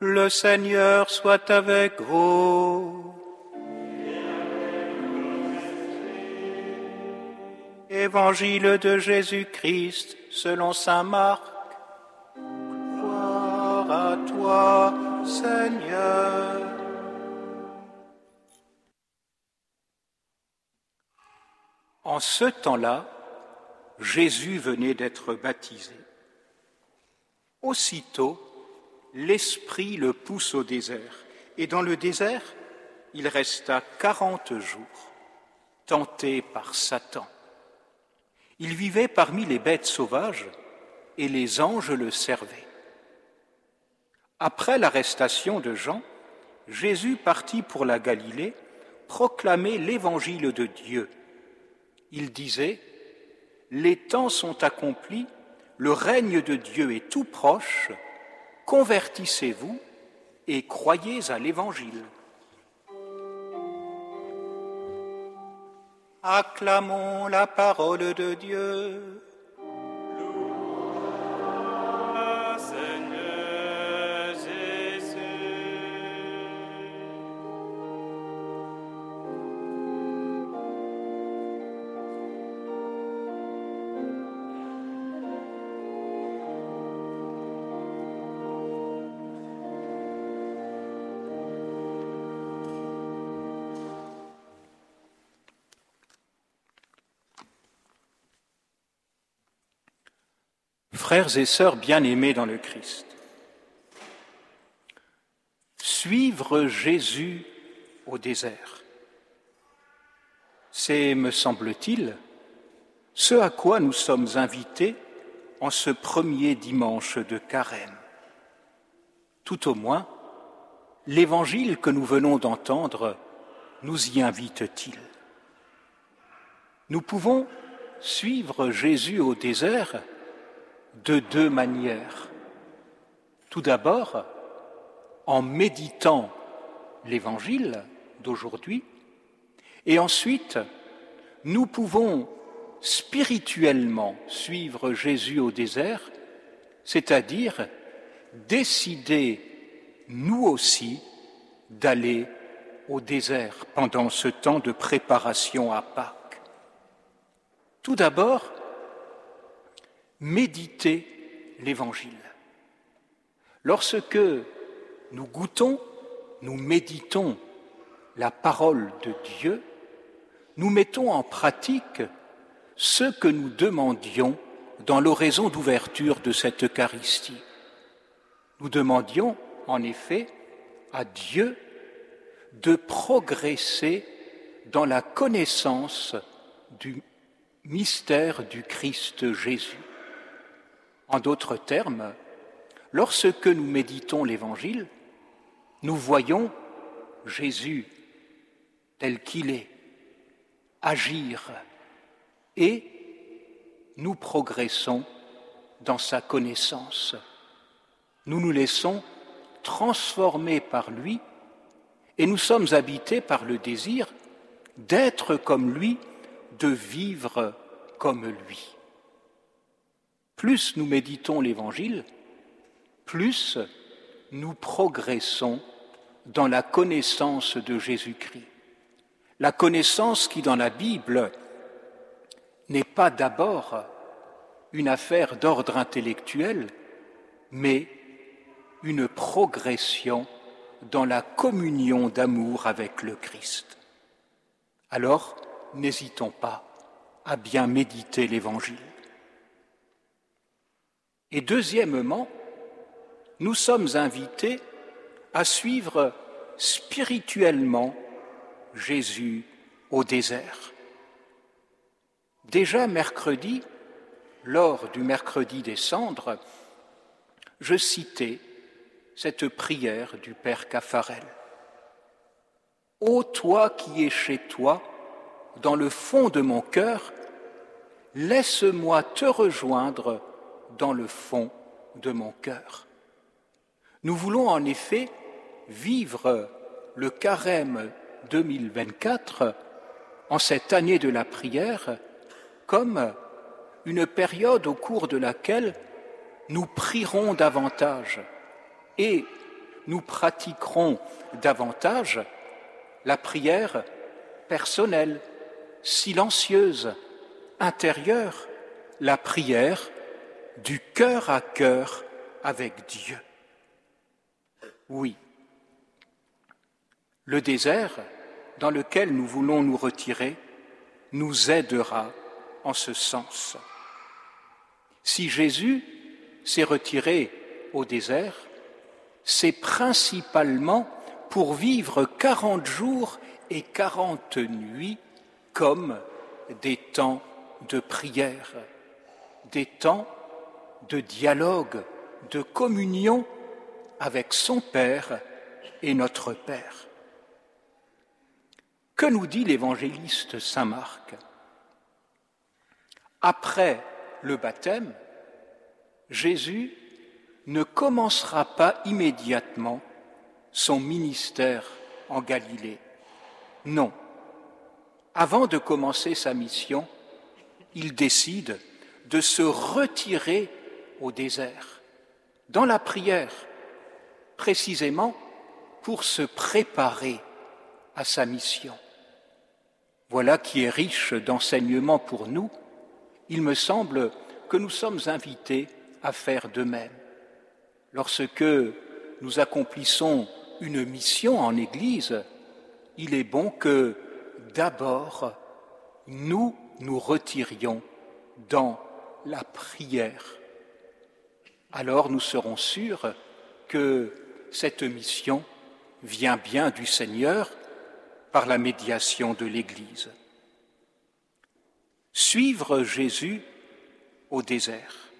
Le Seigneur soit avec vous. Évangile de Jésus-Christ selon Saint Marc. Gloire à toi, Seigneur. En ce temps-là, Jésus venait d'être baptisé. Aussitôt, l'Esprit le pousse au désert, et dans le désert, il resta quarante jours, tenté par Satan. Il vivait parmi les bêtes sauvages, et les anges le servaient. Après l'arrestation de Jean, Jésus partit pour la Galilée proclamer l'évangile de Dieu. Il disait, Les temps sont accomplis, le règne de Dieu est tout proche, convertissez-vous et croyez à l'Évangile. Acclamons la parole de Dieu. Frères et sœurs bien-aimés dans le Christ, suivre Jésus au désert, c'est, me semble-t-il, ce à quoi nous sommes invités en ce premier dimanche de carême. Tout au moins, l'évangile que nous venons d'entendre nous y invite-t-il? Nous pouvons suivre Jésus au désert de deux manières. Tout d'abord, en méditant l'évangile d'aujourd'hui, et ensuite, nous pouvons spirituellement suivre Jésus au désert, c'est-à-dire décider, nous aussi, d'aller au désert pendant ce temps de préparation à Pâques. Tout d'abord, méditer l'Évangile. Lorsque nous goûtons, nous méditons la parole de Dieu, nous mettons en pratique ce que nous demandions dans l'oraison d'ouverture de cette Eucharistie. Nous demandions, en effet, à Dieu de progresser dans la connaissance du mystère du Christ Jésus. En d'autres termes, lorsque nous méditons l'Évangile, nous voyons Jésus tel qu'il est, agir, et nous progressons dans sa connaissance. Nous nous laissons transformer par lui et nous sommes habités par le désir d'être comme lui, de vivre comme lui plus nous méditons l'Évangile, plus nous progressons dans la connaissance de Jésus-Christ. La connaissance qui, dans la Bible, n'est pas d'abord une affaire d'ordre intellectuel, mais une progression dans la communion d'amour avec le Christ. Alors, n'hésitons pas à bien méditer l'Évangile. Et deuxièmement, nous sommes invités à suivre spirituellement Jésus au désert. Déjà mercredi, lors du mercredi des cendres, je citais cette prière du Père Caffarel. Ô toi qui es chez toi, dans le fond de mon cœur, laisse-moi te rejoindre dans le fond de mon cœur. Nous voulons en effet vivre le carême 2024 en cette année de la prière comme une période au cours de laquelle nous prierons davantage et nous pratiquerons davantage la prière personnelle, silencieuse, intérieure, la prière du cœur à cœur avec Dieu. Oui, le désert dans lequel nous voulons nous retirer nous aidera en ce sens. Si Jésus s'est retiré au désert, c'est principalement pour vivre quarante jours et quarante nuits comme des temps de prière, des temps de dialogue, de communion avec son Père et notre Père. Que nous dit l'évangéliste Saint Marc? Après le baptême, Jésus ne commencera pas immédiatement son ministère en Galilée. Non. Avant de commencer sa mission, il décide de se retirer au désert, dans la prière, précisément pour se préparer à sa mission. Voilà qui est riche d'enseignements pour nous. Il me semble que nous sommes invités à faire de même. Lorsque nous accomplissons une mission en Église, il est bon que d'abord nous nous retirions dans la prière. Alors nous serons sûrs que cette mission vient bien du Seigneur par la médiation de l'Église. Suivre Jésus au désert.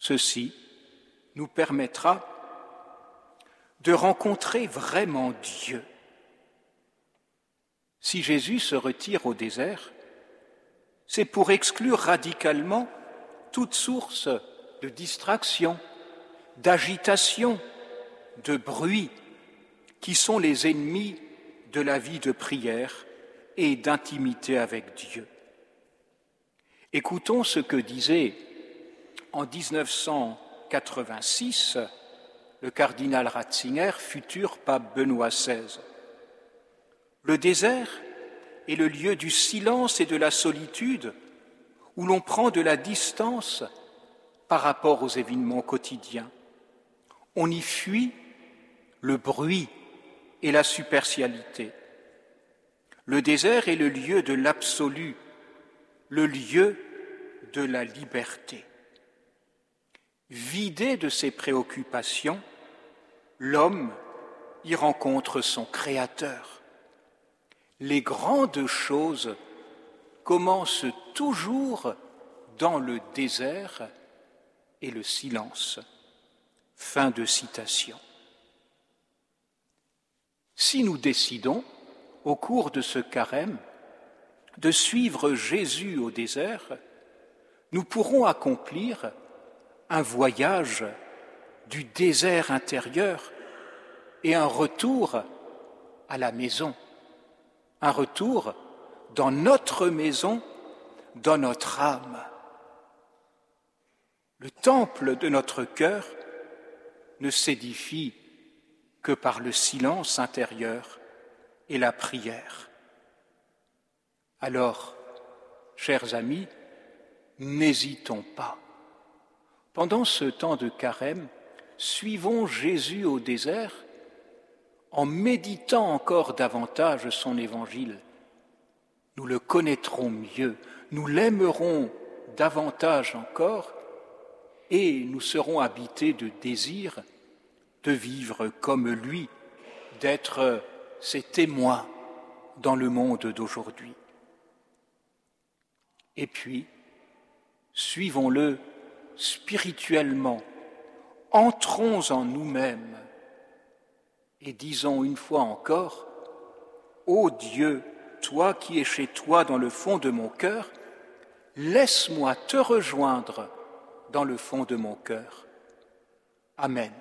Ceci nous permettra de rencontrer vraiment Dieu. Si Jésus se retire au désert, c'est pour exclure radicalement toute source de distraction, d'agitation, de bruit, qui sont les ennemis de la vie de prière et d'intimité avec Dieu. Écoutons ce que disait en 1986 le cardinal Ratzinger, futur pape Benoît XVI. Le désert est le lieu du silence et de la solitude où l'on prend de la distance par rapport aux événements quotidiens. On y fuit le bruit et la superficialité. Le désert est le lieu de l'absolu, le lieu de la liberté. Vidé de ses préoccupations, l'homme y rencontre son Créateur. Les grandes choses commencent toujours dans le désert et le silence. Fin de citation. Si nous décidons, au cours de ce carême, de suivre Jésus au désert, nous pourrons accomplir un voyage du désert intérieur et un retour à la maison, un retour dans notre maison, dans notre âme. Le temple de notre cœur ne s'édifie que par le silence intérieur et la prière. Alors, chers amis, n'hésitons pas. Pendant ce temps de carême, suivons Jésus au désert en méditant encore davantage son évangile. Nous le connaîtrons mieux, nous l'aimerons davantage encore et nous serons habités de désir de vivre comme lui, d'être ses témoins dans le monde d'aujourd'hui. Et puis, suivons-le spirituellement, entrons en nous-mêmes et disons une fois encore, Ô Dieu, toi qui es chez toi dans le fond de mon cœur, laisse-moi te rejoindre dans le fond de mon cœur. Amen.